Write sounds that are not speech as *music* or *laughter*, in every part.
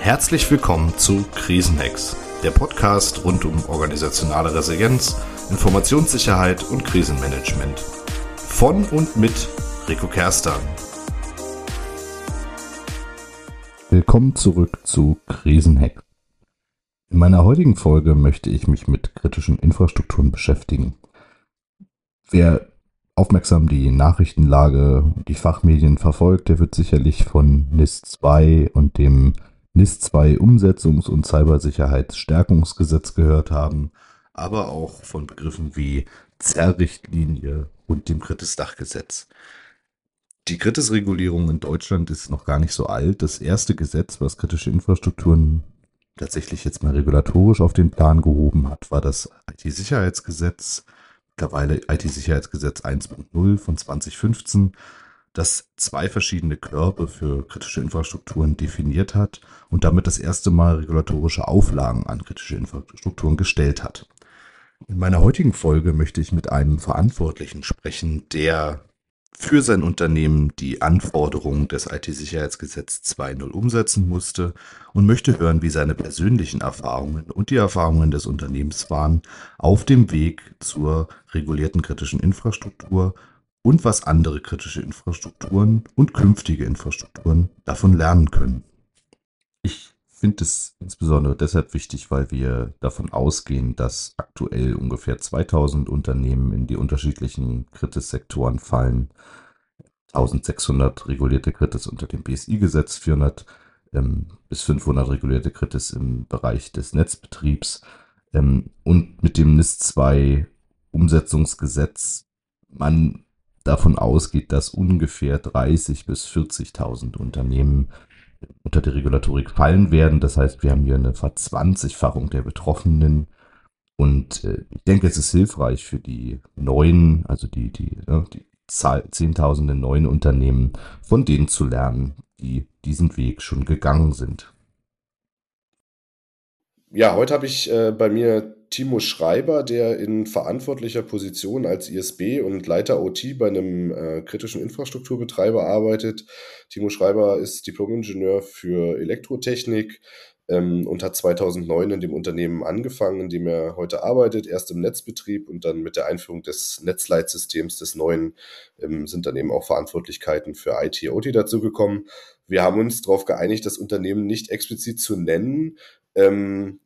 Herzlich willkommen zu Krisenhacks, der Podcast rund um organisationale Resilienz, Informationssicherheit und Krisenmanagement. Von und mit Rico Kerstan. Willkommen zurück zu Krisenhacks. In meiner heutigen Folge möchte ich mich mit kritischen Infrastrukturen beschäftigen. Wer aufmerksam die Nachrichtenlage und die Fachmedien verfolgt, der wird sicherlich von NIS 2 und dem NIS 2 Umsetzungs- und Cybersicherheitsstärkungsgesetz gehört haben, aber auch von Begriffen wie Zerrichtlinie und dem Kritis-Dachgesetz. Die Kritis-Regulierung in Deutschland ist noch gar nicht so alt. Das erste Gesetz, was kritische Infrastrukturen tatsächlich jetzt mal regulatorisch auf den Plan gehoben hat, war das IT-Sicherheitsgesetz, mittlerweile IT-Sicherheitsgesetz 1.0 von 2015 das zwei verschiedene Körbe für kritische Infrastrukturen definiert hat und damit das erste Mal regulatorische Auflagen an kritische Infrastrukturen gestellt hat. In meiner heutigen Folge möchte ich mit einem Verantwortlichen sprechen, der für sein Unternehmen die Anforderungen des IT-Sicherheitsgesetz 2.0 umsetzen musste und möchte hören, wie seine persönlichen Erfahrungen und die Erfahrungen des Unternehmens waren auf dem Weg zur regulierten kritischen Infrastruktur und was andere kritische Infrastrukturen und künftige Infrastrukturen davon lernen können. Ich finde es insbesondere deshalb wichtig, weil wir davon ausgehen, dass aktuell ungefähr 2000 Unternehmen in die unterschiedlichen Kritis-Sektoren fallen. 1600 regulierte Kritis unter dem BSI-Gesetz, 400 ähm, bis 500 regulierte Kritis im Bereich des Netzbetriebs ähm, und mit dem NIS 2 Umsetzungsgesetz man davon ausgeht, dass ungefähr 30 bis 40.000 Unternehmen unter die Regulatorik fallen werden. Das heißt, wir haben hier eine Verzwanzigfachung der Betroffenen. Und äh, ich denke, es ist hilfreich für die neuen, also die, die, ja, die Zahl, Zehntausende neuen Unternehmen, von denen zu lernen, die diesen Weg schon gegangen sind. Ja, heute habe ich äh, bei mir Timo Schreiber, der in verantwortlicher Position als ISB und Leiter OT bei einem äh, kritischen Infrastrukturbetreiber arbeitet. Timo Schreiber ist Diplomingenieur für Elektrotechnik ähm, und hat 2009 in dem Unternehmen angefangen, in dem er heute arbeitet, erst im Netzbetrieb und dann mit der Einführung des Netzleitsystems des neuen ähm, sind dann eben auch Verantwortlichkeiten für IT, OT dazugekommen. Wir haben uns darauf geeinigt, das Unternehmen nicht explizit zu nennen, ähm,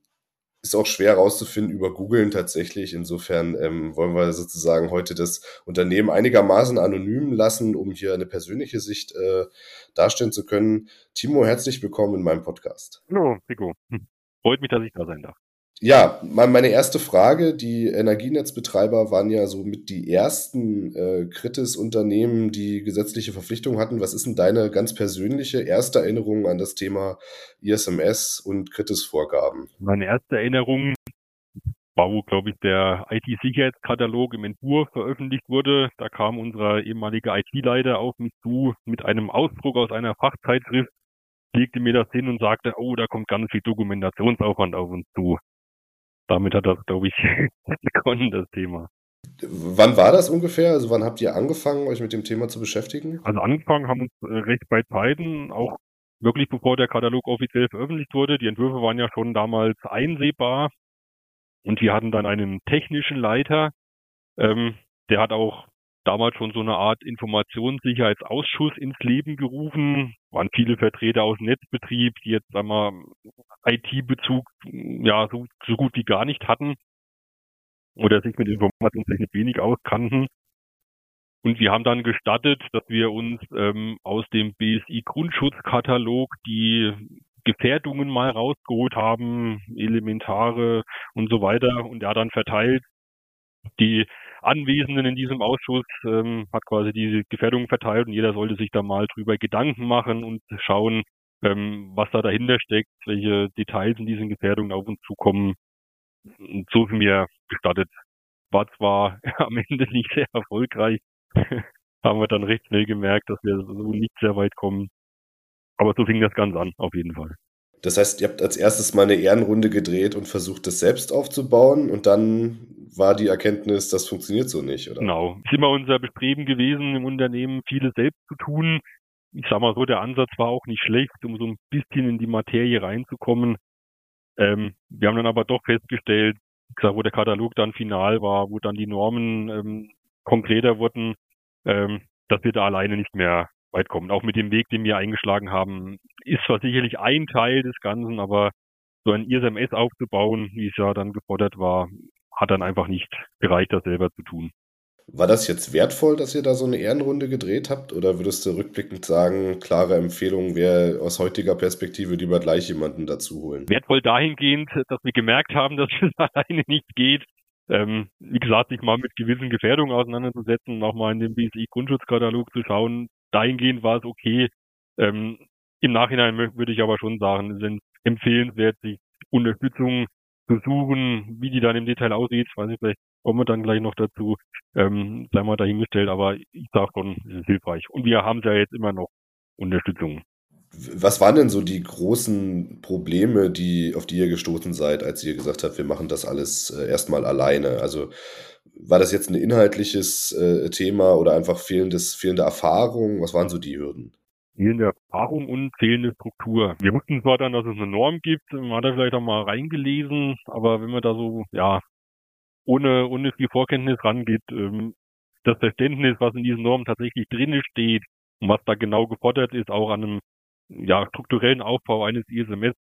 ist auch schwer herauszufinden über Googlen tatsächlich. Insofern ähm, wollen wir sozusagen heute das Unternehmen einigermaßen anonym lassen, um hier eine persönliche Sicht äh, darstellen zu können. Timo, herzlich willkommen in meinem Podcast. Hallo, Rico. Hm. Freut mich, dass ich da sein darf. Ja, meine erste Frage, die Energienetzbetreiber waren ja so mit die ersten äh, Kritis-Unternehmen, die gesetzliche Verpflichtungen hatten. Was ist denn deine ganz persönliche erste Erinnerung an das Thema ISMS und Kritis-Vorgaben? Meine erste Erinnerung war, wo, glaube ich, der IT-Sicherheitskatalog im Entwurf veröffentlicht wurde. Da kam unser ehemaliger IT-Leiter auf mich zu mit einem Ausdruck aus einer Fachzeitschrift, legte mir das hin und sagte, oh, da kommt ganz viel Dokumentationsaufwand auf uns zu damit hat das, glaube ich, *laughs* begonnen, das Thema. Wann war das ungefähr? Also wann habt ihr angefangen, euch mit dem Thema zu beschäftigen? Also angefangen haben uns äh, recht bei Zeiten, auch wirklich bevor der Katalog offiziell veröffentlicht wurde. Die Entwürfe waren ja schon damals einsehbar und wir hatten dann einen technischen Leiter, ähm, der hat auch damals schon so eine Art Informationssicherheitsausschuss ins Leben gerufen. Waren viele Vertreter aus dem Netzbetrieb, die jetzt einmal IT-Bezug ja so, so gut wie gar nicht hatten oder sich mit Informationstechnik wenig auskannten. Und wir haben dann gestattet, dass wir uns ähm, aus dem BSI-Grundschutzkatalog die Gefährdungen mal rausgeholt haben, elementare und so weiter. Und hat dann verteilt die Anwesenden in diesem Ausschuss ähm, hat quasi diese Gefährdung verteilt und jeder sollte sich da mal drüber Gedanken machen und schauen, ähm, was da dahinter steckt, welche Details in diesen Gefährdungen auf uns zukommen. So sind wir gestattet. War zwar *laughs* am Ende nicht sehr erfolgreich, *laughs* haben wir dann recht schnell gemerkt, dass wir so nicht sehr weit kommen. Aber so fing das Ganze an, auf jeden Fall. Das heißt, ihr habt als erstes mal eine Ehrenrunde gedreht und versucht, das selbst aufzubauen und dann war die Erkenntnis, das funktioniert so nicht, oder? Genau. Ist immer unser Bestreben gewesen, im Unternehmen vieles selbst zu tun. ich sag mal so, der Ansatz war auch nicht schlecht, um so ein bisschen in die Materie reinzukommen. Ähm, wir haben dann aber doch festgestellt, gesagt, wo der Katalog dann final war, wo dann die Normen ähm, konkreter wurden, ähm, dass wir da alleine nicht mehr weit kommen. Auch mit dem Weg, den wir eingeschlagen haben, ist zwar sicherlich ein Teil des Ganzen, aber so ein ISMS aufzubauen, wie es ja dann gefordert war, hat dann einfach nicht gereicht, das selber zu tun. War das jetzt wertvoll, dass ihr da so eine Ehrenrunde gedreht habt? Oder würdest du rückblickend sagen, klare Empfehlung wäre aus heutiger Perspektive lieber gleich jemanden dazu holen? Wertvoll dahingehend, dass wir gemerkt haben, dass es *laughs* alleine nicht geht. Ähm, wie gesagt, sich mal mit gewissen Gefährdungen auseinanderzusetzen, auch mal in den BSI-Grundschutzkatalog zu schauen. Dahingehend war es okay. Ähm, Im Nachhinein würde ich aber schon sagen, ist empfehlenswert, sich Unterstützung zu suchen, wie die dann im Detail aussieht, weiß ich vielleicht kommen wir dann gleich noch dazu, ähm, sei mal dahingestellt, aber ich sage schon, es ist hilfreich. Und wir haben ja jetzt immer noch Unterstützung. Was waren denn so die großen Probleme, die, auf die ihr gestoßen seid, als ihr gesagt habt, wir machen das alles äh, erstmal alleine? Also war das jetzt ein inhaltliches äh, Thema oder einfach fehlendes, fehlende Erfahrung? Was waren so die Hürden? Fehlende Erfahrung und fehlende Struktur. Wir wussten zwar dann, dass es eine Norm gibt, man hat da vielleicht auch mal reingelesen, aber wenn man da so, ja, ohne, ohne viel Vorkenntnis rangeht, ähm, das Verständnis, was in diesen Normen tatsächlich drin steht und was da genau gefordert ist, auch an einem ja, strukturellen Aufbau eines ISMS,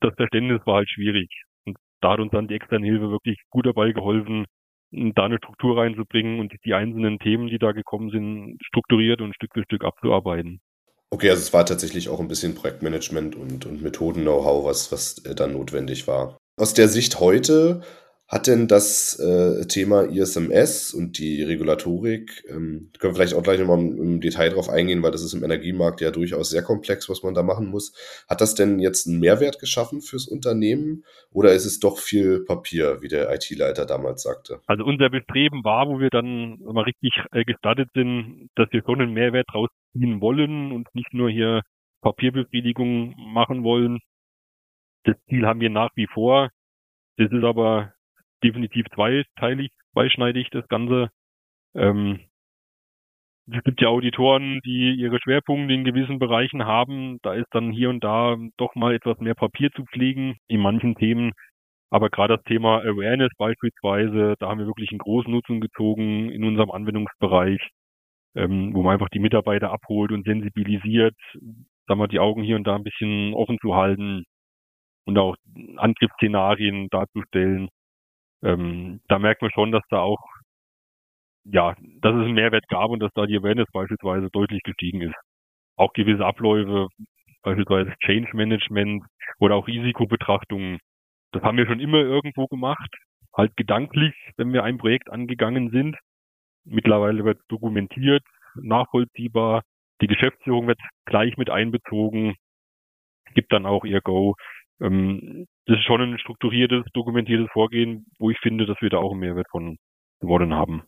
das Verständnis war halt schwierig. Und da hat uns dann die externe Hilfe wirklich gut dabei geholfen, da eine Struktur reinzubringen und die einzelnen Themen, die da gekommen sind, strukturiert und Stück für Stück abzuarbeiten. Okay, also es war tatsächlich auch ein bisschen Projektmanagement und, und Methoden-Know-how, was, was äh, dann notwendig war. Aus der Sicht heute, hat denn das äh, Thema ISMS und die Regulatorik, ähm, können wir vielleicht auch gleich nochmal im, im Detail drauf eingehen, weil das ist im Energiemarkt ja durchaus sehr komplex, was man da machen muss. Hat das denn jetzt einen Mehrwert geschaffen fürs Unternehmen oder ist es doch viel Papier, wie der IT-Leiter damals sagte? Also unser Bestreben war, wo wir dann mal richtig äh, gestartet sind, dass wir schon einen Mehrwert draus ziehen wollen und nicht nur hier Papierbefriedigung machen wollen. Das Ziel haben wir nach wie vor. Das ist aber definitiv zweiteilig, zweischneidig, das Ganze. Ähm, es gibt ja Auditoren, die ihre Schwerpunkte in gewissen Bereichen haben. Da ist dann hier und da doch mal etwas mehr Papier zu pflegen in manchen Themen. Aber gerade das Thema Awareness beispielsweise, da haben wir wirklich einen großen Nutzen gezogen in unserem Anwendungsbereich, ähm, wo man einfach die Mitarbeiter abholt und sensibilisiert, sagen wir, die Augen hier und da ein bisschen offen zu halten und auch Angriffsszenarien darzustellen ähm, da merkt man schon, dass da auch, ja, dass es einen Mehrwert gab und dass da die Awareness beispielsweise deutlich gestiegen ist. Auch gewisse Abläufe, beispielsweise Change Management oder auch Risikobetrachtungen, das haben wir schon immer irgendwo gemacht, halt gedanklich, wenn wir ein Projekt angegangen sind. Mittlerweile wird dokumentiert, nachvollziehbar, die Geschäftsführung wird gleich mit einbezogen, gibt dann auch ihr Go. Ähm, das ist schon ein strukturiertes, dokumentiertes Vorgehen, wo ich finde, dass wir da auch einen Mehrwert von gewonnen haben.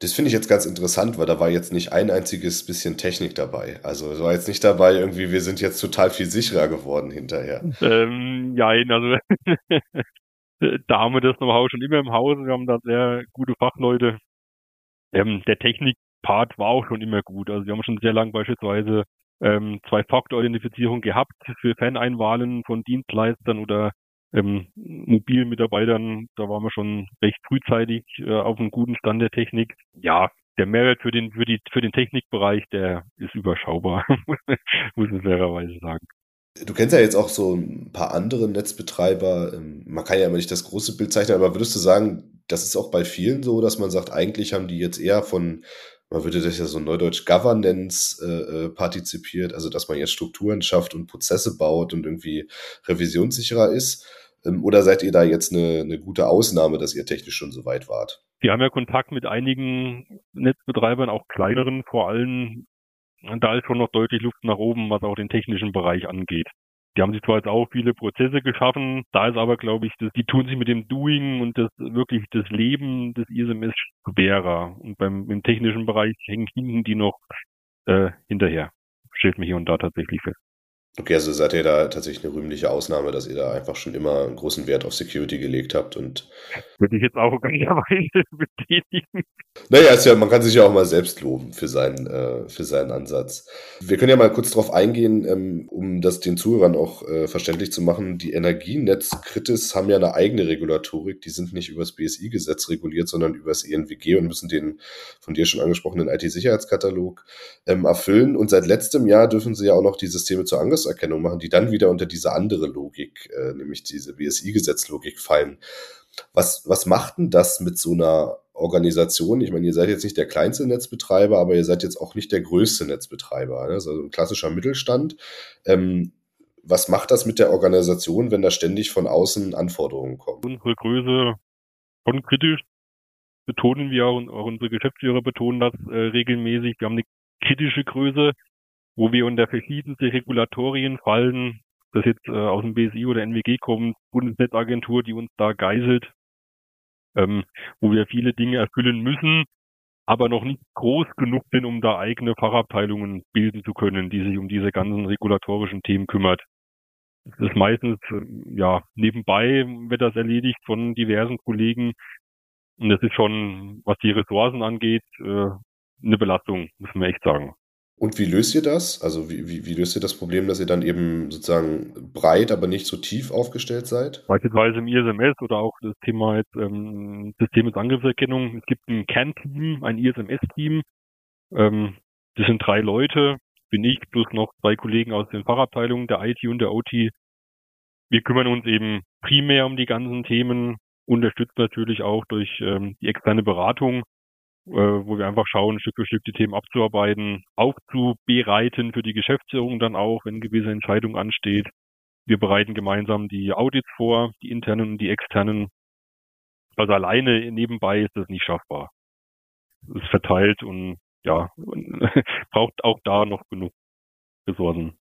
Das finde ich jetzt ganz interessant, weil da war jetzt nicht ein einziges bisschen Technik dabei. Also es war jetzt nicht dabei, irgendwie, wir sind jetzt total viel sicherer geworden hinterher. Ähm, ja, also *laughs* da haben wir das Know-how schon immer im Haus. Wir haben da sehr gute Fachleute. Ähm, der Technik-Part war auch schon immer gut. Also wir haben schon sehr lange beispielsweise ähm, Zwei-Faktor-Identifizierung gehabt für Faneinwahlen von Dienstleistern oder ähm, mobilen Mitarbeitern. Da waren wir schon recht frühzeitig äh, auf einem guten Stand der Technik. Ja, der Mehrwert für den, für die, für den Technikbereich, der ist überschaubar, *laughs* muss man fairerweise sagen. Du kennst ja jetzt auch so ein paar andere Netzbetreiber. Ähm, man kann ja immer nicht das große Bild zeichnen, aber würdest du sagen, das ist auch bei vielen so, dass man sagt, eigentlich haben die jetzt eher von man würde das ja so neudeutsch Governance äh, äh, partizipiert, also dass man jetzt Strukturen schafft und Prozesse baut und irgendwie revisionssicherer ist? Ähm, oder seid ihr da jetzt eine, eine gute Ausnahme, dass ihr technisch schon so weit wart? Wir haben ja Kontakt mit einigen Netzbetreibern, auch kleineren vor allem. Da ist schon noch deutlich Luft nach oben, was auch den technischen Bereich angeht. Die haben sich zwar jetzt auch viele Prozesse geschaffen, da ist aber, glaube ich, das, die tun sich mit dem Doing und das wirklich das Leben des ISMS schwerer. Und beim im technischen Bereich hängen hinten die noch äh, hinterher. Stellt mich hier und da tatsächlich fest. Okay, also seid ihr da tatsächlich eine rühmliche Ausnahme, dass ihr da einfach schon immer einen großen Wert auf Security gelegt habt und. Würde ich jetzt auch ganzerweise *laughs* betätigen. Naja, ist ja, man kann sich ja auch mal selbst loben für seinen, äh, für seinen Ansatz. Wir können ja mal kurz darauf eingehen, ähm, um das den Zuhörern auch äh, verständlich zu machen. Die Energienetzkritis haben ja eine eigene Regulatorik. Die sind nicht über das BSI-Gesetz reguliert, sondern über das ENWG und müssen den von dir schon angesprochenen IT-Sicherheitskatalog ähm, erfüllen. Und seit letztem Jahr dürfen sie ja auch noch die Systeme zur Angriff Begriffserkennung machen, die dann wieder unter diese andere Logik, äh, nämlich diese BSI-Gesetzlogik fallen. Was, was macht denn das mit so einer Organisation? Ich meine, ihr seid jetzt nicht der kleinste Netzbetreiber, aber ihr seid jetzt auch nicht der größte Netzbetreiber. Ne? Also ein klassischer Mittelstand. Ähm, was macht das mit der Organisation, wenn da ständig von außen Anforderungen kommen? Unsere Größe schon kritisch betonen wir auch, und auch unsere Geschäftsführer betonen das äh, regelmäßig. Wir haben eine kritische Größe wo wir unter verschiedenste Regulatorien fallen, das jetzt äh, aus dem BSI oder NWG kommt, Bundesnetzagentur, die uns da geißelt, ähm, wo wir viele Dinge erfüllen müssen, aber noch nicht groß genug sind, um da eigene Fachabteilungen bilden zu können, die sich um diese ganzen regulatorischen Themen kümmert. Das ist meistens, äh, ja, nebenbei wird das erledigt von diversen Kollegen. Und das ist schon, was die Ressourcen angeht, äh, eine Belastung, muss man echt sagen. Und wie löst ihr das? Also wie, wie, wie löst ihr das Problem, dass ihr dann eben sozusagen breit, aber nicht so tief aufgestellt seid? Beispielsweise im ISMS oder auch das Thema jetzt ähm, System mit Angriffserkennung. Es gibt ein Kernteam, ein ISMS-Team. Ähm, das sind drei Leute, bin ich, plus noch zwei Kollegen aus den Fachabteilungen, der IT und der OT. Wir kümmern uns eben primär um die ganzen Themen, unterstützt natürlich auch durch ähm, die externe Beratung äh, wo wir einfach schauen, Stück für Stück die Themen abzuarbeiten, aufzubereiten für die Geschäftsführung dann auch, wenn gewisse Entscheidung ansteht. Wir bereiten gemeinsam die Audits vor, die internen und die externen. Also alleine nebenbei ist das nicht schaffbar. Es ist verteilt und ja, *laughs* braucht auch da noch genug Ressourcen.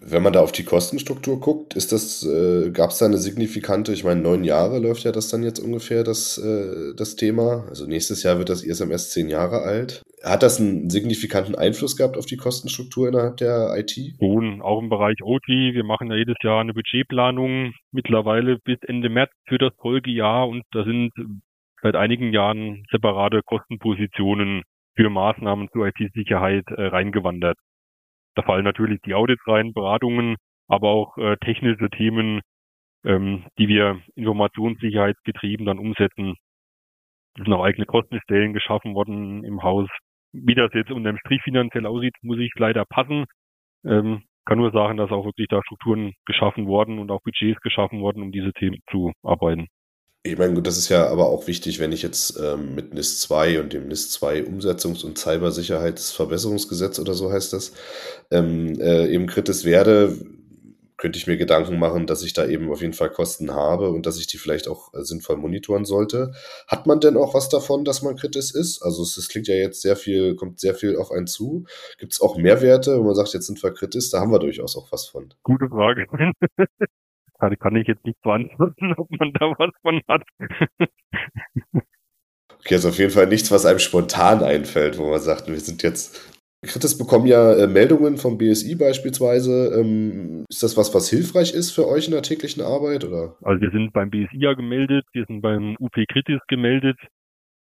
Wenn man da auf die Kostenstruktur guckt, ist das, äh, gab es da eine signifikante, ich meine, neun Jahre läuft ja das dann jetzt ungefähr, das, äh, das Thema. Also nächstes Jahr wird das ISMS zehn Jahre alt. Hat das einen signifikanten Einfluss gehabt auf die Kostenstruktur innerhalb der IT? Schon, auch im Bereich OT. Wir machen ja jedes Jahr eine Budgetplanung mittlerweile bis Ende März für das Folgejahr und da sind seit einigen Jahren separate Kostenpositionen für Maßnahmen zur IT-Sicherheit äh, reingewandert. Da fallen natürlich die Audits rein, Beratungen, aber auch äh, technische Themen, ähm, die wir informationssicherheitsgetrieben dann umsetzen. Es sind auch eigene Kostenstellen geschaffen worden im Haus. Wie das jetzt unterm Strich finanziell aussieht, muss ich leider passen. Ähm, kann nur sagen, dass auch wirklich da Strukturen geschaffen worden und auch Budgets geschaffen worden, um diese Themen zu arbeiten. Ich meine, das ist ja aber auch wichtig, wenn ich jetzt ähm, mit NIS 2 und dem NIS 2 Umsetzungs- und Cybersicherheitsverbesserungsgesetz oder so heißt das, ähm, äh, eben kritis werde, könnte ich mir Gedanken machen, dass ich da eben auf jeden Fall Kosten habe und dass ich die vielleicht auch äh, sinnvoll monitoren sollte. Hat man denn auch was davon, dass man kritisch ist? Also es, es klingt ja jetzt sehr viel, kommt sehr viel auf einen zu. Gibt es auch Mehrwerte, wo man sagt, jetzt sind wir kritisch? Da haben wir durchaus auch was von. Gute Frage. *laughs* kann, kann ich jetzt nicht beantworten, *laughs* ob man da was von hat. okay, also auf jeden Fall nichts, was einem spontan einfällt, wo man sagt, wir sind jetzt. Kritis bekommen ja äh, Meldungen vom BSI beispielsweise. Ähm, ist das was, was hilfreich ist für euch in der täglichen Arbeit? Oder? Also wir sind beim BSI ja gemeldet, wir sind beim UP Kritis gemeldet.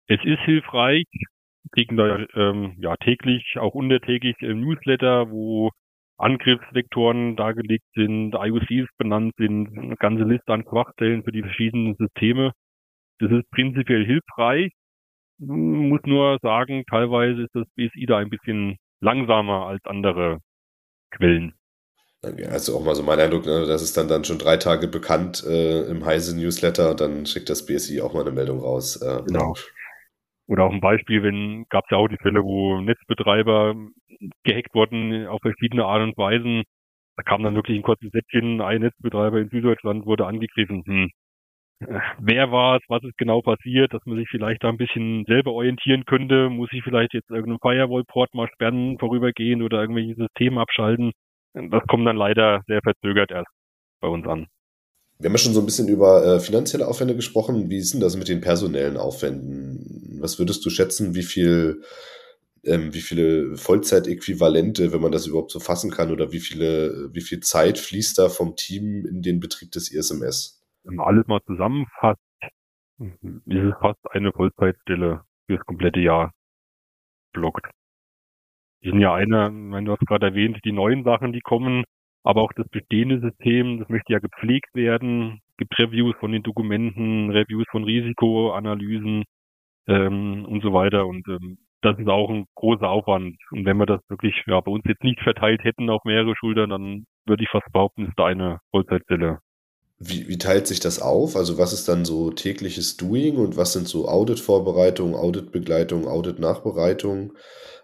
Es ist hilfreich. Wir kriegen da ähm, ja täglich, auch untertäglich äh, Newsletter, wo Angriffsvektoren dargelegt sind, IOCs benannt sind, eine ganze Liste an Schwachstellen für die verschiedenen Systeme. Das ist prinzipiell hilfreich. Muss nur sagen, teilweise ist das BSI da ein bisschen langsamer als andere Quellen. Also auch mal so mein Eindruck, ne, das ist dann, dann schon drei Tage bekannt äh, im Heise Newsletter dann schickt das BSI auch mal eine Meldung raus. Äh, genau. Oder auch ein Beispiel, wenn gab es ja auch die Fälle, wo Netzbetreiber gehackt wurden auf verschiedene Art und Weisen. Da kam dann wirklich ein kurzes Sätzchen, ein Netzbetreiber in Süddeutschland wurde angegriffen. Hm. Wer war es, was ist genau passiert, dass man sich vielleicht da ein bisschen selber orientieren könnte, muss ich vielleicht jetzt irgendeinen Firewall-Port mal sperren, vorübergehen oder irgendwelche Systeme abschalten. Das kommt dann leider sehr verzögert erst bei uns an. Wir haben ja schon so ein bisschen über äh, finanzielle Aufwände gesprochen. Wie ist denn das mit den personellen Aufwänden? Was würdest du schätzen, wie viel ähm, wie viele Vollzeitäquivalente, wenn man das überhaupt so fassen kann, oder wie viele, wie viel Zeit fließt da vom Team in den Betrieb des ISMS? Wenn man alles mal zusammenfasst, ist es fast eine Vollzeitstelle für das komplette Jahr blockt. Die sind ja eine, wenn du hast gerade erwähnt, die neuen Sachen, die kommen, aber auch das bestehende System, das möchte ja gepflegt werden. Gibt Reviews von den Dokumenten, Reviews von Risikoanalysen ähm, und so weiter. Und ähm, das ist auch ein großer Aufwand. Und wenn wir das wirklich ja, bei uns jetzt nicht verteilt hätten auf mehrere Schultern, dann würde ich fast behaupten, ist da eine Vollzeitstelle. Wie, wie teilt sich das auf? Also was ist dann so tägliches Doing und was sind so Audit-Vorbereitung, Audit-Begleitung, Audit-Nachbereitung?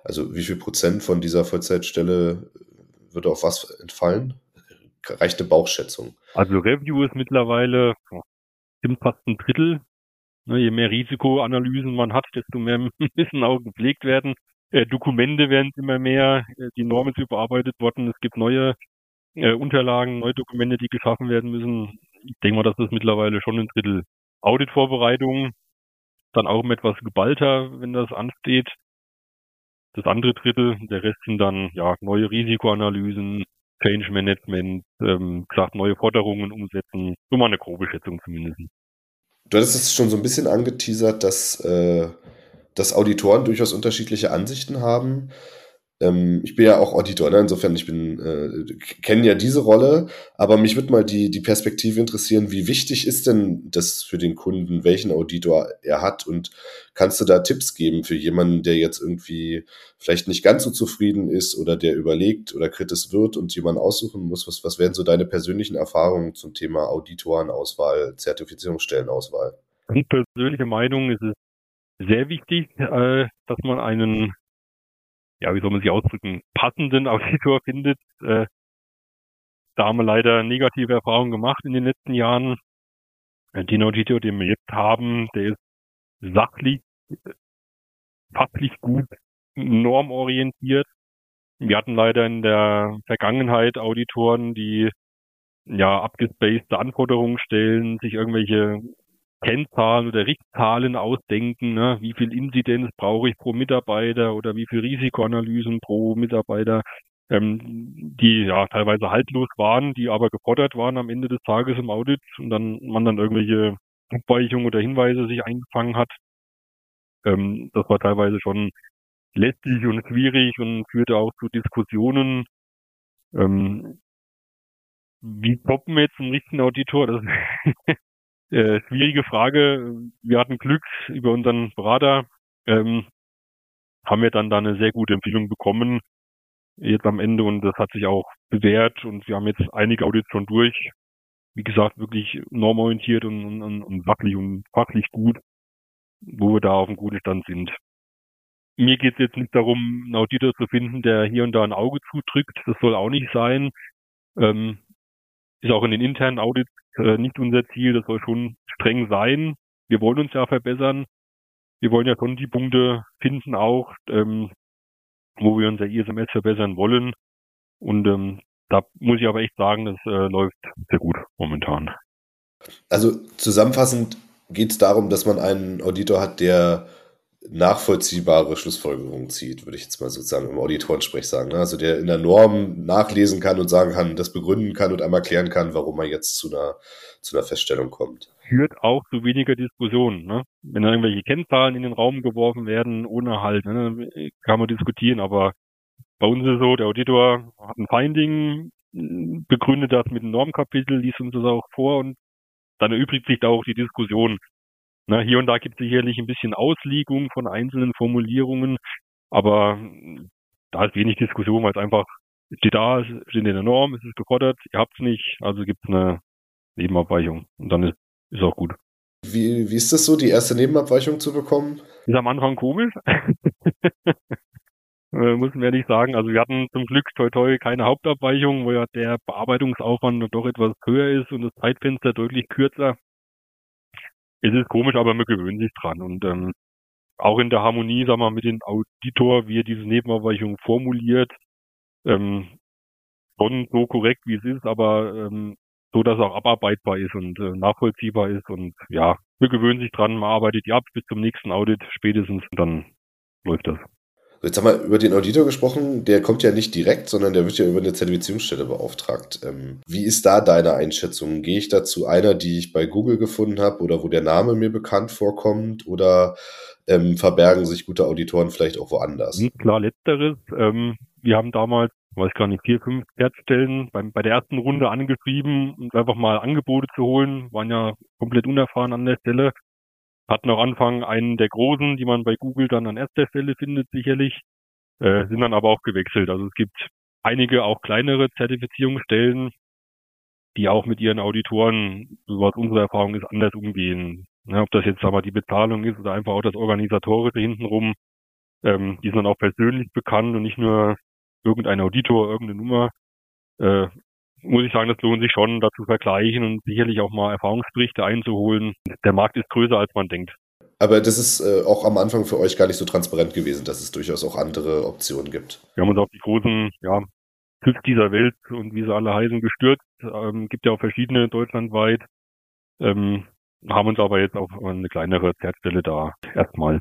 Also wie viel Prozent von dieser Vollzeitstelle würde auf was entfallen? Reichte Bauchschätzung. Also Review ist mittlerweile stimmt fast ein Drittel. Ne, je mehr Risikoanalysen man hat, desto mehr *laughs* müssen auch gepflegt werden. Äh, Dokumente werden immer mehr, äh, die Normen sind überarbeitet worden, es gibt neue äh, Unterlagen, neue Dokumente, die geschaffen werden müssen. Ich denke mal, das ist mittlerweile schon ein Drittel Auditvorbereitung, dann auch etwas geballter, wenn das ansteht das andere Drittel. Der Rest sind dann ja neue Risikoanalysen, Change Management, ähm, gesagt, neue Forderungen umsetzen. So mal eine grobe Schätzung zumindest. Du hattest es schon so ein bisschen angeteasert, dass, äh, dass Auditoren durchaus unterschiedliche Ansichten haben. Ähm, ich bin ja auch Auditor, ne? insofern ich bin äh, kenne ja diese Rolle, aber mich würde mal die die Perspektive interessieren, wie wichtig ist denn das für den Kunden, welchen Auditor er hat und kannst du da Tipps geben für jemanden, der jetzt irgendwie vielleicht nicht ganz so zufrieden ist oder der überlegt oder kritisch wird und jemanden aussuchen muss? Was was wären so deine persönlichen Erfahrungen zum Thema Auditorenauswahl, Zertifizierungsstellenauswahl? Persönliche Meinung ist es sehr wichtig, äh, dass man einen ja, wie soll man sich ausdrücken, passenden Auditor findet. Äh, da haben wir leider negative Erfahrungen gemacht in den letzten Jahren. Äh, den Auditor, den wir jetzt haben, der ist sachlich, fachlich gut, normorientiert. Wir hatten leider in der Vergangenheit Auditoren, die ja abgespacede Anforderungen stellen, sich irgendwelche Kennzahlen oder Richtzahlen ausdenken, ne? wie viel Inzidenz brauche ich pro Mitarbeiter oder wie viel Risikoanalysen pro Mitarbeiter, ähm, die ja teilweise haltlos waren, die aber gefordert waren am Ende des Tages im Audit und dann man dann irgendwelche Abweichungen oder Hinweise sich eingefangen hat. Ähm, das war teilweise schon lästig und schwierig und führte auch zu Diskussionen. Ähm, wie toppen wir jetzt einen richtigen Auditor? Das *laughs* Äh, schwierige Frage. Wir hatten Glück über unseren Berater, ähm, haben wir dann da eine sehr gute Empfehlung bekommen jetzt am Ende und das hat sich auch bewährt und wir haben jetzt einige Audits schon durch. Wie gesagt, wirklich normorientiert und, und, und sachlich und fachlich gut, wo wir da auf einem guten Stand sind. Mir geht es jetzt nicht darum, einen Auditor zu finden, der hier und da ein Auge zudrückt. Das soll auch nicht sein. Ähm, ist auch in den internen Audits äh, nicht unser Ziel. Das soll schon streng sein. Wir wollen uns ja verbessern. Wir wollen ja schon die Punkte finden auch, ähm, wo wir unser ISMS verbessern wollen. Und ähm, da muss ich aber echt sagen, das äh, läuft sehr gut momentan. Also zusammenfassend geht es darum, dass man einen Auditor hat, der nachvollziehbare Schlussfolgerungen zieht, würde ich jetzt mal sozusagen im Auditorensprech sagen. Ne? Also der in der Norm nachlesen kann und sagen kann, das begründen kann und einmal klären kann, warum er jetzt zu einer, zu einer Feststellung kommt. Führt auch zu weniger Diskussionen. Ne? Wenn dann irgendwelche Kennzahlen in den Raum geworfen werden, ohne halt, ne, kann man diskutieren, aber bei uns ist es so, der Auditor hat ein Finding, begründet das mit einem Normkapitel, liest uns das auch vor und dann erübrigt sich da auch die Diskussion. Na, hier und da gibt es sicherlich ein bisschen Auslegung von einzelnen Formulierungen, aber da ist wenig Diskussion, weil es einfach steht da, steht in der Norm, es ist gefordert, ihr habt es nicht, also gibt es eine Nebenabweichung und dann ist, ist auch gut. Wie, wie ist das so, die erste Nebenabweichung zu bekommen? Ist am Anfang komisch. *laughs* Äh, muss man ehrlich sagen. Also wir hatten zum Glück toi toi keine Hauptabweichung, wo ja der Bearbeitungsaufwand doch etwas höher ist und das Zeitfenster deutlich kürzer es ist komisch, aber man gewöhnt sich dran. Und ähm, auch in der Harmonie, wir mal, mit dem Auditor, wie er diese Nebenabweichung formuliert, ähm, schon so korrekt, wie es ist, aber ähm, so, dass es auch abarbeitbar ist und äh, nachvollziehbar ist. Und ja, wir gewöhnen sich dran, man arbeitet die ab bis zum nächsten Audit spätestens und dann läuft das. Jetzt haben wir über den Auditor gesprochen, der kommt ja nicht direkt, sondern der wird ja über eine Zertifizierungsstelle beauftragt. Ähm, wie ist da deine Einschätzung? Gehe ich da zu einer, die ich bei Google gefunden habe oder wo der Name mir bekannt vorkommt oder ähm, verbergen sich gute Auditoren vielleicht auch woanders? Klar, letzteres. Ähm, wir haben damals, weiß gar nicht, vier, fünf Herzstellen beim, bei der ersten Runde angeschrieben, um einfach mal Angebote zu holen, waren ja komplett unerfahren an der Stelle hatten auch Anfang einen der großen, die man bei Google dann an erster Stelle findet, sicherlich, äh, sind dann aber auch gewechselt. Also es gibt einige auch kleinere Zertifizierungsstellen, die auch mit ihren Auditoren, so was unsere Erfahrung ist, anders umgehen. Ja, ob das jetzt aber die Bezahlung ist oder einfach auch das Organisatorische hintenrum, ähm, die sind dann auch persönlich bekannt und nicht nur irgendein Auditor, irgendeine Nummer. Äh, muss ich sagen, das lohnt sich schon, da zu vergleichen und sicherlich auch mal Erfahrungsberichte einzuholen. Der Markt ist größer, als man denkt. Aber das ist äh, auch am Anfang für euch gar nicht so transparent gewesen, dass es durchaus auch andere Optionen gibt. Wir haben uns auf die großen, ja, TÜV dieser Welt und wie sie alle heißen gestürzt. Ähm, gibt ja auch verschiedene deutschlandweit. Ähm, haben uns aber jetzt auf eine kleinere Zertstelle da erstmal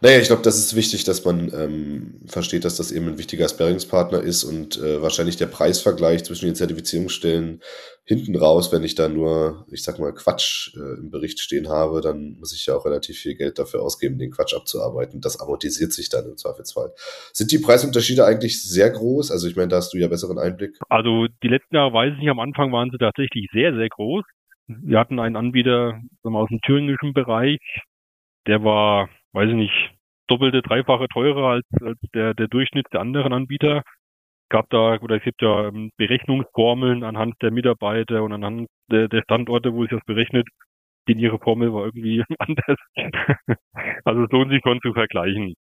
naja, ich glaube, das ist wichtig, dass man ähm, versteht, dass das eben ein wichtiger Sparringspartner ist und äh, wahrscheinlich der Preisvergleich zwischen den Zertifizierungsstellen hinten raus, wenn ich da nur, ich sag mal, Quatsch äh, im Bericht stehen habe, dann muss ich ja auch relativ viel Geld dafür ausgeben, den Quatsch abzuarbeiten. Das amortisiert sich dann im Zweifelsfall. Sind die Preisunterschiede eigentlich sehr groß? Also ich meine, da hast du ja besseren Einblick. Also die letzten Jahre weiß ich nicht, am Anfang waren sie tatsächlich sehr, sehr groß. Wir hatten einen Anbieter sagen wir, aus dem thüringischen Bereich, der war weiß ich nicht, doppelte, dreifache teurer als, als der, der Durchschnitt der anderen Anbieter. Gab da, oder es gibt ja ähm, Berechnungsformeln anhand der Mitarbeiter und anhand der, der Standorte, wo sich das berechnet. Denn ihre Formel war irgendwie *laughs* anders. also es lohnt sich schon zu vergleichen.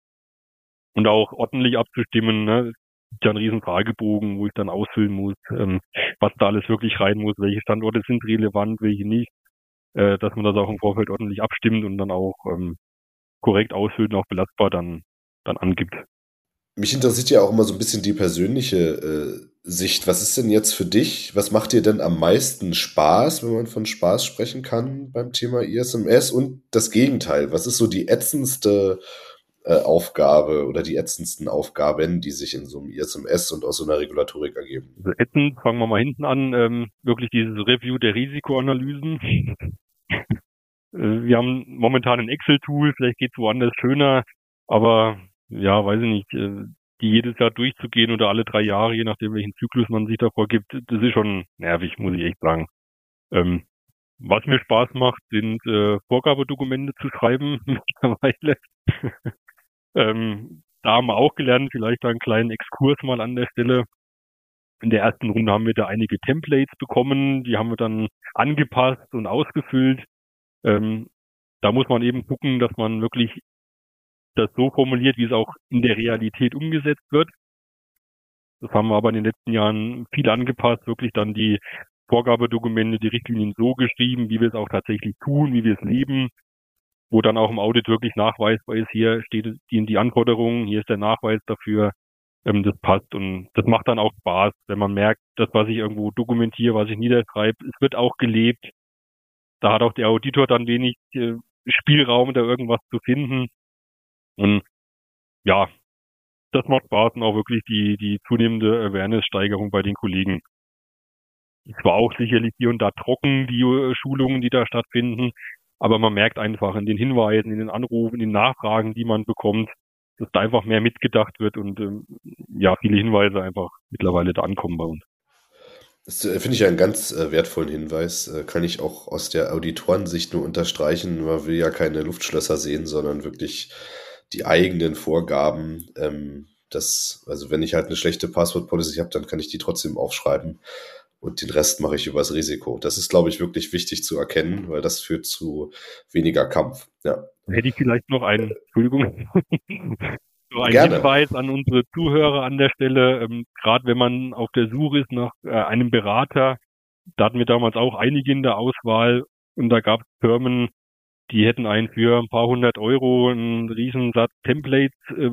Und auch ordentlich abzustimmen. Ne? Gibt ja einen riesen Fragebogen, wo ich dann ausfüllen muss, ähm, was da alles wirklich rein muss, welche Standorte sind relevant, welche nicht. Äh, dass man das auch im Vorfeld ordentlich abstimmt und dann auch ähm, korrekt ausfüllt und auch belastbar dann, dann angibt. Mich interessiert ja auch immer so ein bisschen die persönliche äh, Sicht. Was ist denn jetzt für dich? Was macht dir denn am meisten Spaß, wenn man von Spaß sprechen kann beim Thema ISMS? Und das Gegenteil. Was ist so die ätzendste äh, Aufgabe oder die ätzendsten Aufgaben, die sich in so einem ISMS und aus so einer Regulatorik ergeben? Also ätzend, fangen wir mal hinten an, ähm, wirklich dieses Review der Risikoanalysen. *laughs* Äh, wir haben momentan ein Excel-Tool, vielleicht geht es woanders schöner, aber ja, weiß ich nicht, äh, die jedes Jahr durchzugehen oder alle drei Jahre, je nachdem welchen Zyklus man sich davor gibt, das ist schon nervig, muss ich echt sagen. Ähm, was mir Spaß macht, sind äh, Vorgabedokumente zu schreiben *laughs* mittlerweile. *laughs* ähm, da haben wir auch gelernt, vielleicht einen kleinen Exkurs mal an der Stelle. In der ersten Runde haben wir da einige Templates bekommen, die haben wir dann angepasst und ausgefüllt. Ähm, da muss man eben gucken, dass man wirklich das so formuliert, wie es auch in der Realität umgesetzt wird. Das haben wir aber in den letzten Jahren viel angepasst, wirklich dann die Vorgabedokumente, die Richtlinien so geschrieben, wie wir es auch tatsächlich tun, wie wir es leben, wo dann auch im Audit wirklich nachweisbar ist, hier steht die, Anforderungen, hier ist der Nachweis dafür, ähm, das passt und das macht dann auch Spaß, wenn man merkt, das, was ich irgendwo dokumentiere, was ich niederschreibe, es wird auch gelebt, da hat auch der Auditor dann wenig äh, Spielraum, da irgendwas zu finden. Und ja, das macht Spaß und auch wirklich die, die zunehmende Awareness-Steigerung bei den Kollegen. Es war auch sicherlich hier und da trocken, die äh, Schulungen, die da stattfinden. Aber man merkt einfach in den Hinweisen, in den Anrufen, in den Nachfragen, die man bekommt, dass da einfach mehr mitgedacht wird und ähm, ja, viele Hinweise einfach mittlerweile da ankommen bei uns. Das äh, finde ich einen ganz äh, wertvollen Hinweis. Äh, kann ich auch aus der Auditorensicht nur unterstreichen. Man will ja keine Luftschlösser sehen, sondern wirklich die eigenen Vorgaben. Ähm, das, also wenn ich halt eine schlechte Passwort-Policy habe, dann kann ich die trotzdem aufschreiben und den Rest mache ich übers Risiko. Das ist, glaube ich, wirklich wichtig zu erkennen, weil das führt zu weniger Kampf. Ja. Hätte ich vielleicht noch einen, Entschuldigung, So ein Gerne. Hinweis an unsere Zuhörer an der Stelle, ähm, gerade wenn man auf der Suche ist nach äh, einem Berater, da hatten wir damals auch einige in der Auswahl und da gab es Firmen, die hätten einen für ein paar hundert Euro einen Riesensatz Templates äh,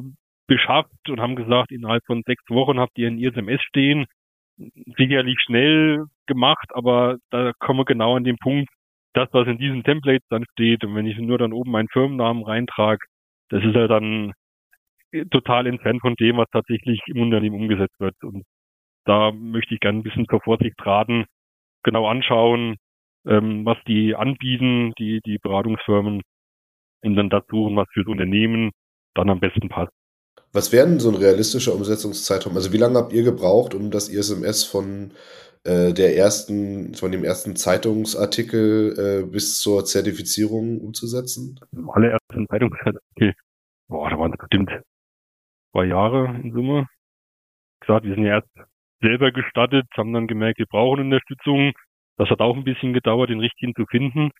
beschafft und haben gesagt, innerhalb von sechs Wochen habt ihr ein ISMS stehen. Sicherlich schnell gemacht, aber da kommen wir genau an den Punkt, das, was in diesen Templates dann steht, und wenn ich nur dann oben meinen Firmennamen reintrage, das ist ja dann total entfernt von dem, was tatsächlich im Unternehmen umgesetzt wird. Und da möchte ich gerne ein bisschen zur Vorsicht raten, genau anschauen, ähm, was die anbieten, die, die Beratungsfirmen, und dann das suchen, was fürs Unternehmen dann am besten passt. Was wäre denn so ein realistischer Umsetzungszeitraum? Also wie lange habt ihr gebraucht, um das ISMS von äh, der ersten, von dem ersten Zeitungsartikel äh, bis zur Zertifizierung umzusetzen? Alle ersten Zeitungsartikel, boah, da waren es bestimmt zwei Jahre in Summe. Wie gesagt, wir sind ja erst selber gestartet, haben dann gemerkt, wir brauchen Unterstützung. Das hat auch ein bisschen gedauert, den richtigen zu finden.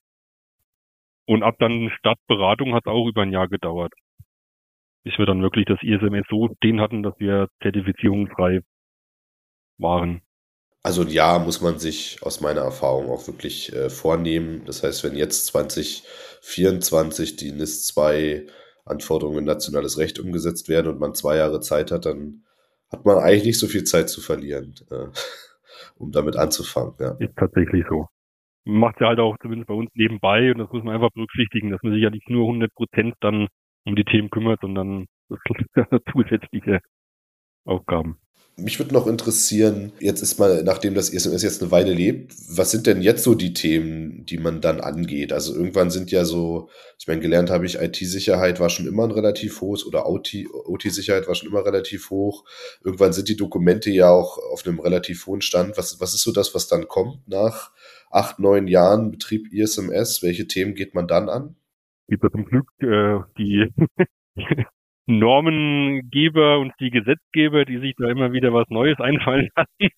Und ab dann Stadtberatung hat auch über ein Jahr gedauert. Bis wir dann wirklich das ISMS so den hatten, dass wir zertifizierungsfrei waren. Also ein Jahr muss man sich aus meiner Erfahrung auch wirklich äh, vornehmen. Das heißt, wenn jetzt 2024 die NIS 2 Anforderungen in nationales Recht umgesetzt werden und man zwei Jahre Zeit hat, dann hat man eigentlich nicht so viel Zeit zu verlieren, äh, *laughs* um damit anzufangen. Ja. Ist tatsächlich so. Man macht ja halt auch zumindest bei uns nebenbei und das muss man einfach berücksichtigen, dass man sich ja nicht nur 100 Prozent dann um die Themen kümmert, sondern das *laughs* zusätzliche Aufgaben. Mich würde noch interessieren, jetzt ist mal, nachdem das SMS jetzt eine Weile lebt, was sind denn jetzt so die Themen, die man dann angeht? Also irgendwann sind ja so, ich meine, gelernt habe ich, IT-Sicherheit war schon immer ein relativ hohes oder OT-Sicherheit war schon immer relativ hoch. Irgendwann sind die Dokumente ja auch auf einem relativ hohen Stand. Was, was ist so das, was dann kommt nach acht, neun Jahren Betrieb ISMS? Welche Themen geht man dann an? Gibt es zum Glück äh, die *laughs* Normengeber und die Gesetzgeber, die sich da immer wieder was Neues einfallen *laughs* lassen.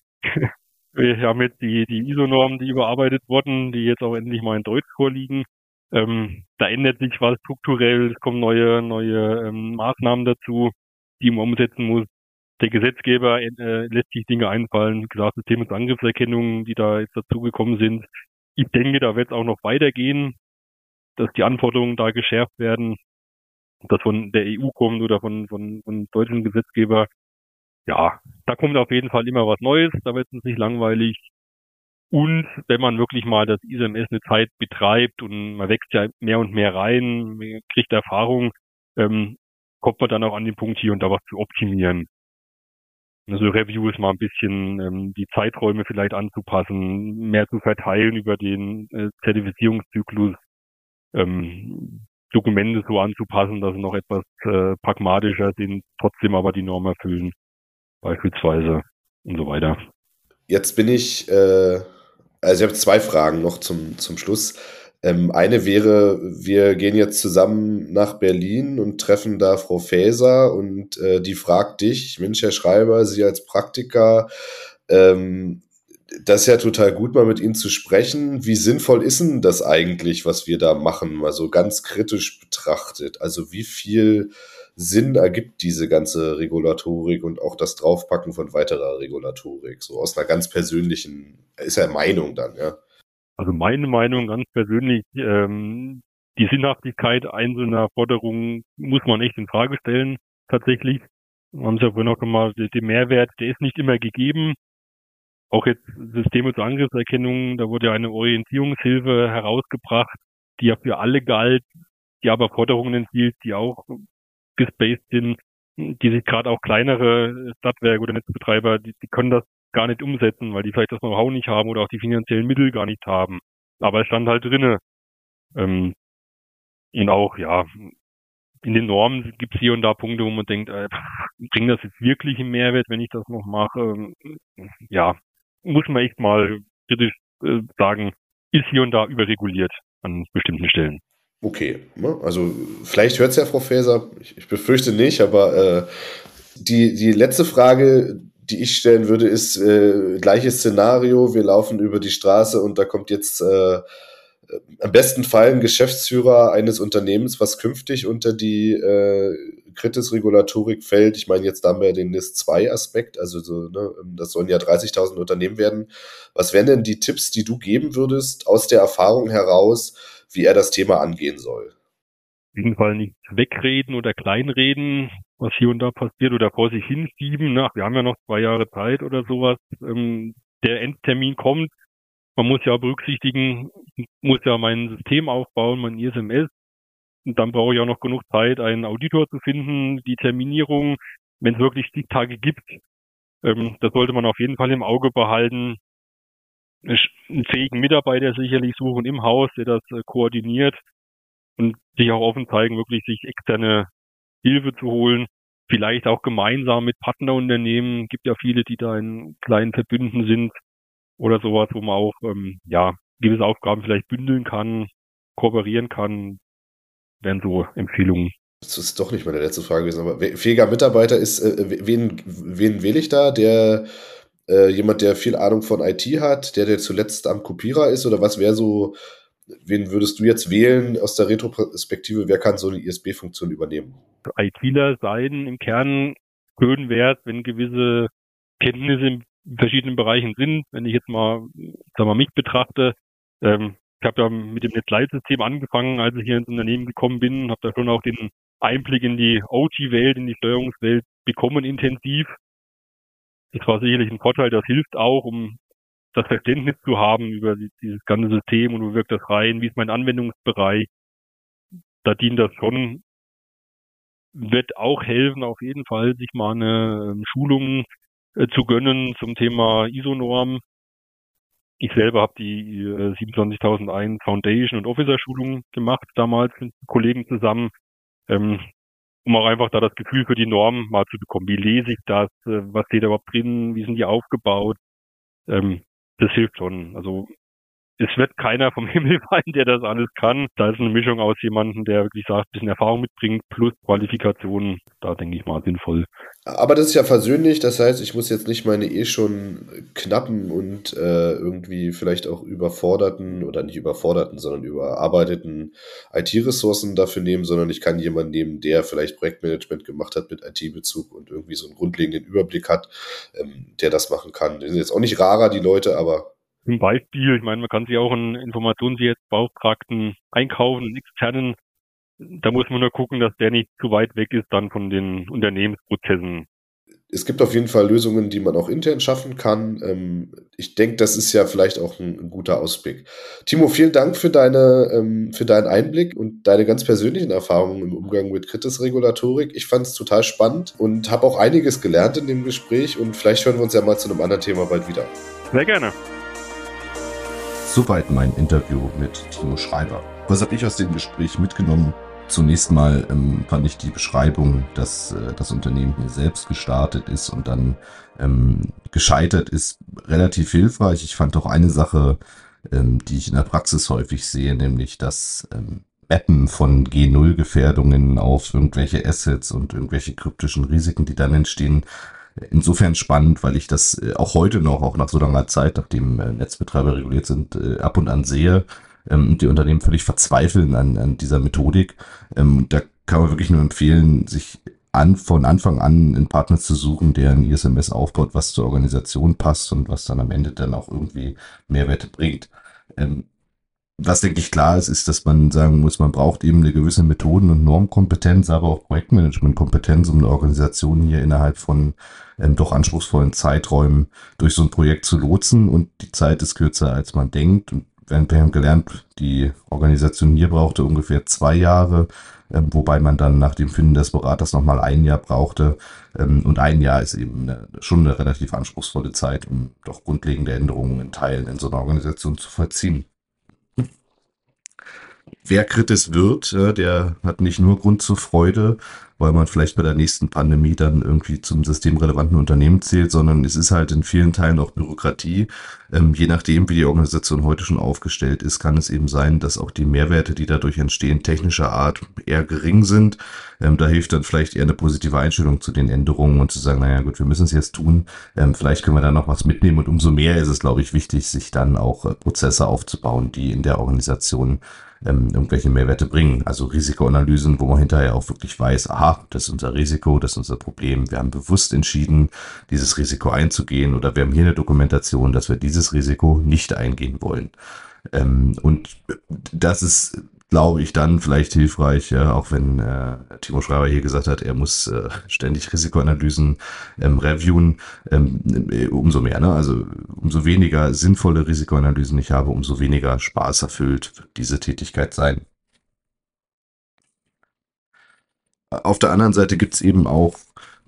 Wir haben jetzt die, die ISO-Normen, die überarbeitet wurden, die jetzt auch endlich mal in Deutsch vorliegen. Ähm, da ändert sich was strukturell, es kommen neue, neue ähm, Maßnahmen dazu, die man umsetzen muss. Der Gesetzgeber äh, lässt sich Dinge einfallen, klar System- und Angriffserkennung, die da jetzt dazugekommen sind. Ich denke, da wird es auch noch weitergehen, dass die Anforderungen da geschärft werden das von der EU kommt oder von, von, von deutschen Gesetzgeber, ja, da kommt auf jeden Fall immer was Neues, da wird es nicht langweilig. Und wenn man wirklich mal das ISMS eine Zeit betreibt und man wächst ja mehr und mehr rein, kriegt Erfahrung, ähm, kommt man dann auch an den Punkt hier und da was zu optimieren. Also Review ist mal ein bisschen ähm, die Zeiträume vielleicht anzupassen, mehr zu verteilen über den äh, Zertifizierungszyklus. Ähm, Dokumente so anzupassen, dass sie noch etwas äh, pragmatischer sind, trotzdem aber die Norm erfüllen, beispielsweise und so weiter. Jetzt bin ich, äh, also ich habe zwei Fragen noch zum, zum Schluss. Ähm, eine wäre, wir gehen jetzt zusammen nach Berlin und treffen da Frau Faeser und äh, die fragt dich, Mensch, Herr Schreiber, Sie als Praktiker, ähm, das ist ja total gut, mal mit Ihnen zu sprechen. Wie sinnvoll ist denn das eigentlich, was wir da machen, mal so ganz kritisch betrachtet? Also wie viel Sinn ergibt diese ganze Regulatorik und auch das Draufpacken von weiterer Regulatorik? So aus einer ganz persönlichen, ist ja Meinung dann, ja. Also meine Meinung ganz persönlich, ähm, die Sinnhaftigkeit einzelner Forderungen muss man echt in Frage stellen, tatsächlich. Wir haben es ja vorhin auch gemacht, der Mehrwert, der ist nicht immer gegeben auch jetzt Systeme zur Angriffserkennung, da wurde ja eine Orientierungshilfe herausgebracht, die ja für alle galt, die aber Forderungen enthielt, die auch gespaced sind, die sich gerade auch kleinere Stadtwerke oder Netzbetreiber, die, die können das gar nicht umsetzen, weil die vielleicht das Know-how nicht haben oder auch die finanziellen Mittel gar nicht haben. Aber es stand halt drinne. Ähm, und auch, ja, in den Normen gibt es hier und da Punkte, wo man denkt, äh, bringt das jetzt wirklich einen Mehrwert, wenn ich das noch mache? Ja, muss man echt mal kritisch äh, sagen, ist hier und da überreguliert an bestimmten Stellen. Okay, ne? also vielleicht hört es ja Frau Faeser, ich, ich, befürchte nicht, aber äh, die, die letzte Frage, die ich stellen würde, ist äh, gleiches Szenario, wir laufen über die Straße und da kommt jetzt äh, am besten Fall ein Geschäftsführer eines Unternehmens, was künftig unter die äh, Kritis-Regulatorik fällt. Ich meine, jetzt haben wir den NIS-2-Aspekt, also so, ne, das sollen ja 30.000 Unternehmen werden. Was wären denn die Tipps, die du geben würdest aus der Erfahrung heraus, wie er das Thema angehen soll? Auf jeden Fall nicht wegreden oder kleinreden, was hier und da passiert oder vor sich hinschieben. Ne? Wir haben ja noch zwei Jahre Zeit oder sowas. Ähm, der Endtermin kommt. Man muss ja berücksichtigen, ich muss ja mein System aufbauen, mein ISMS Und dann brauche ich auch noch genug Zeit, einen Auditor zu finden, die Terminierung, wenn es wirklich Stichtage gibt. Ähm, das sollte man auf jeden Fall im Auge behalten. Einen fähigen Mitarbeiter sicherlich suchen im Haus, der das äh, koordiniert und sich auch offen zeigen, wirklich sich externe Hilfe zu holen. Vielleicht auch gemeinsam mit Partnerunternehmen. Gibt ja viele, die da in kleinen Verbünden sind oder sowas, wo man auch ähm, ja gewisse Aufgaben vielleicht bündeln kann, kooperieren kann, wären so Empfehlungen. Das ist doch nicht meine letzte Frage gewesen, aber fähiger Mitarbeiter ist, äh, wen, wen wähle ich da? Der äh, jemand, der viel Ahnung von IT hat, der, der zuletzt am Kopierer ist, oder was wäre so, wen würdest du jetzt wählen aus der Retroperspektive? Wer kann so eine ISB-Funktion übernehmen? ITler sein im Kern schön wert, wenn gewisse Kenntnisse in verschiedenen Bereichen sind. Wenn ich jetzt mal, sag mal, mich betrachte, ähm, ich habe ja mit dem Netzleitsystem angefangen, als ich hier ins Unternehmen gekommen bin, habe da schon auch den Einblick in die OT-Welt, in die Steuerungswelt bekommen intensiv. Das war sicherlich ein Vorteil, das hilft auch, um das Verständnis zu haben über dieses ganze System und wo wirkt das rein, wie ist mein Anwendungsbereich. Da dient das schon, wird auch helfen, auf jeden Fall, sich mal eine ähm, Schulung äh, zu gönnen zum Thema ISO-Norm. Ich selber habe die äh, 27001 Foundation und Officer Schulung gemacht, damals mit Kollegen zusammen, ähm, um auch einfach da das Gefühl für die Norm mal zu bekommen. Wie lese ich das? Äh, was steht da überhaupt drin? Wie sind die aufgebaut? Ähm, das hilft schon. Also es wird keiner vom *laughs* Himmel fallen, der das alles kann. Da ist eine Mischung aus jemandem, der wirklich sagt, ein bisschen Erfahrung mitbringt, plus Qualifikationen. Da denke ich mal sinnvoll. Aber das ist ja versöhnlich, das heißt, ich muss jetzt nicht meine eh schon knappen und äh, irgendwie vielleicht auch überforderten oder nicht überforderten, sondern überarbeiteten IT-Ressourcen dafür nehmen, sondern ich kann jemanden nehmen, der vielleicht Projektmanagement gemacht hat mit IT-Bezug und irgendwie so einen grundlegenden Überblick hat, ähm, der das machen kann. Die sind jetzt auch nicht rarer, die Leute, aber zum Beispiel, ich meine, man kann sich auch einen Informationssicherheitsbeauftragten einkaufen, einen externen. Da muss man nur gucken, dass der nicht zu weit weg ist dann von den Unternehmensprozessen. Es gibt auf jeden Fall Lösungen, die man auch intern schaffen kann. Ähm, ich denke, das ist ja vielleicht auch ein, ein, guter Ausblick. Timo, vielen Dank für, deine, ähm, für deinen Einblick und deine ganz persönlichen Erfahrungen im Umgang mit Kritisregulatorik. Ich fand es total spannend und habe auch einiges gelernt in dem Gespräch und vielleicht hören wir uns ja mal zu einem anderen Thema bald wieder. Sehr gerne. Soweit mein Interview mit Timo Schreiber. Was habe ich aus dem Gespräch mitgenommen? Zunächst mal ähm, fand ich die Beschreibung, dass äh, das Unternehmen hier selbst gestartet ist und dann ähm, gescheitert ist, relativ hilfreich. Ich fand auch eine Sache, ähm, die ich in der Praxis häufig sehe, nämlich das ähm, Mappen von G0-Gefährdungen auf irgendwelche Assets und irgendwelche kryptischen Risiken, die dann entstehen, insofern spannend, weil ich das äh, auch heute noch, auch nach so langer Zeit, nachdem äh, Netzbetreiber reguliert sind, äh, ab und an sehe. Ähm, die Unternehmen völlig verzweifeln an, an dieser Methodik. Ähm, da kann man wirklich nur empfehlen, sich an, von Anfang an einen Partner zu suchen, der ein ISMS aufbaut, was zur Organisation passt und was dann am Ende dann auch irgendwie Mehrwerte bringt. Ähm, was denke ich klar ist, ist, dass man sagen muss, man braucht eben eine gewisse Methoden- und Normkompetenz, aber auch Projektmanagementkompetenz, um eine Organisation hier innerhalb von ähm, doch anspruchsvollen Zeiträumen durch so ein Projekt zu lotsen. Und die Zeit ist kürzer, als man denkt. Und wir haben gelernt, die Organisation hier brauchte ungefähr zwei Jahre, ähm, wobei man dann nach dem Finden des Beraters nochmal ein Jahr brauchte. Ähm, und ein Jahr ist eben eine, schon eine relativ anspruchsvolle Zeit, um doch grundlegende Änderungen in Teilen in so einer Organisation zu vollziehen wer Kritis wird, der hat nicht nur Grund zur Freude, weil man vielleicht bei der nächsten Pandemie dann irgendwie zum systemrelevanten Unternehmen zählt, sondern es ist halt in vielen Teilen auch Bürokratie. Ähm, je nachdem, wie die Organisation heute schon aufgestellt ist, kann es eben sein, dass auch die Mehrwerte, die dadurch entstehen, technischer Art eher gering sind. Ähm, da hilft dann vielleicht eher eine positive Einstellung zu den Änderungen und zu sagen, naja gut, wir müssen es jetzt tun. Ähm, vielleicht können wir da noch was mitnehmen und umso mehr ist es, glaube ich, wichtig, sich dann auch äh, Prozesse aufzubauen, die in der Organisation ähm, irgendwelche Mehrwerte bringen. Also Risikoanalysen, wo man hinterher auch wirklich weiß, aha, das ist unser Risiko, das ist unser Problem. Wir haben bewusst entschieden, dieses Risiko einzugehen oder wir haben hier eine Dokumentation, dass wir dieses Risiko nicht eingehen wollen. Ähm, und das ist glaube ich, dann vielleicht hilfreich, ja, auch wenn äh, Timo Schreiber hier gesagt hat, er muss äh, ständig Risikoanalysen ähm, reviewen, ähm, äh, umso mehr. Ne? Also umso weniger sinnvolle Risikoanalysen ich habe, umso weniger Spaß erfüllt wird diese Tätigkeit sein. auf der anderen Seite gibt es eben auch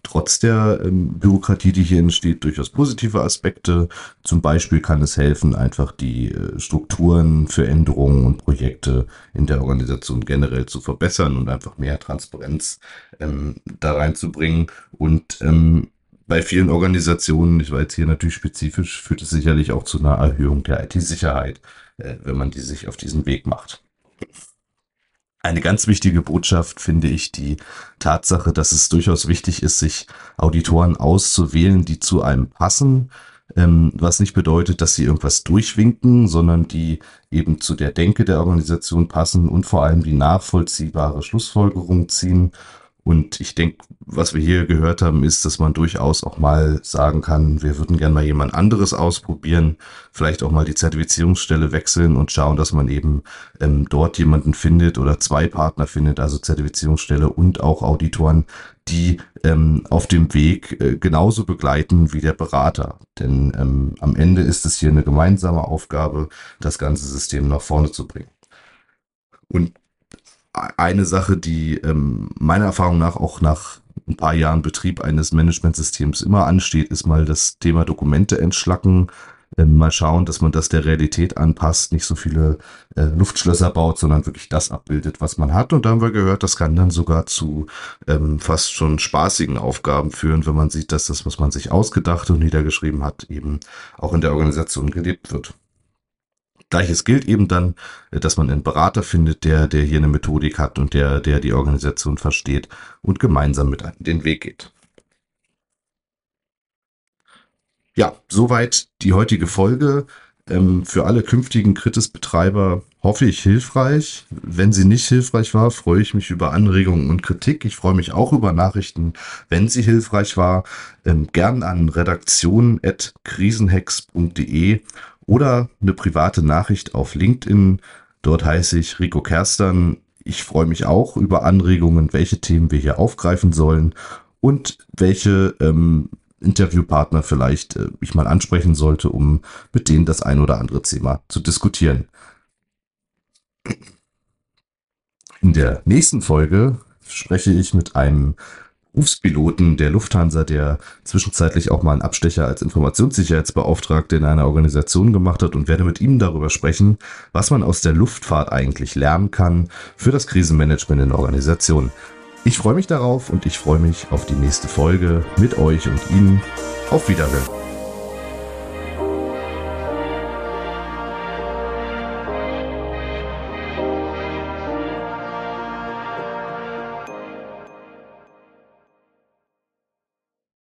trotz der ähm, Bürokratie, die hier entsteht, durchaus positive Aspekte. Zum Beispiel kann es helfen, einfach die äh, Strukturen für Änderungen und Projekte in der Organisation generell zu verbessern und einfach mehr Transparenz ähm, da reinzubringen. Und ähm, bei vielen Organisationen, ich war jetzt hier natürlich spezifisch, führt es sicherlich auch zu einer Erhöhung der IT-Sicherheit, äh, wenn man die sich auf diesen Weg macht. Eine ganz wichtige Botschaft finde ich die Tatsache, dass es durchaus wichtig ist, sich Auditoren auszuwählen, die zu einem passen, ähm, was nicht bedeutet, dass sie irgendwas durchwinken, sondern die eben zu der Denke der Organisation passen und vor allem die nachvollziehbare Schlussfolgerung ziehen und ich denke, was wir hier gehört haben, ist, dass man durchaus auch mal sagen kann, wir würden gerne mal jemand anderes ausprobieren, vielleicht auch mal die Zertifizierungsstelle wechseln und schauen, dass man eben ähm, dort jemanden findet oder zwei Partner findet, also Zertifizierungsstelle und auch Auditoren, die ähm, auf dem Weg äh, genauso begleiten wie der Berater. Denn ähm, am Ende ist es hier eine gemeinsame Aufgabe, das ganze System nach vorne zu bringen. Und eine Sache, die ähm, meiner Erfahrung nach auch nach ein paar Jahren Betrieb eines Managementsystems immer ansteht, ist mal das Thema Dokumente entschlacken. Ähm, mal schauen, dass man das der Realität anpasst, nicht so viele äh, Luftschlösser baut, sondern wirklich das abbildet, was man hat. Und da haben wir gehört, das kann dann sogar zu ähm, fast schon spaßigen Aufgaben führen, wenn man sieht, dass das, was man sich ausgedacht und niedergeschrieben hat, eben auch in der Organisation gelebt wird. Gleiches gilt eben dann, äh, dass man einen Berater findet, der, der hier eine Methodik hat und der, der die Organisation versteht und gemeinsam mit einem den Weg geht. Ja, soweit die heutige Folge. Ähm, für alle künftigen Kritis-Betreiber hoffe ich hilfreich. Wenn sie nicht hilfreich war, freue ich mich über Anregungen und Kritik. Ich freue mich auch über Nachrichten, wenn sie hilfreich war. Ähm, gern an redaktion.krisenhex.de oder eine private Nachricht auf LinkedIn. Dort heiße ich Rico Kerstern. Ich freue mich auch über Anregungen, welche Themen wir hier aufgreifen sollen und welche ähm, Interviewpartner vielleicht äh, ich mal ansprechen sollte, um mit denen das ein oder andere Thema zu diskutieren. In der nächsten Folge spreche ich mit einem Berufspiloten der Lufthansa, der zwischenzeitlich auch mal einen Abstecher als Informationssicherheitsbeauftragter in einer Organisation gemacht hat und werde mit ihm darüber sprechen, was man aus der Luftfahrt eigentlich lernen kann für das Krisenmanagement in Organisationen. Ich freue mich darauf und ich freue mich auf die nächste Folge mit euch und Ihnen. Auf Wiederhören.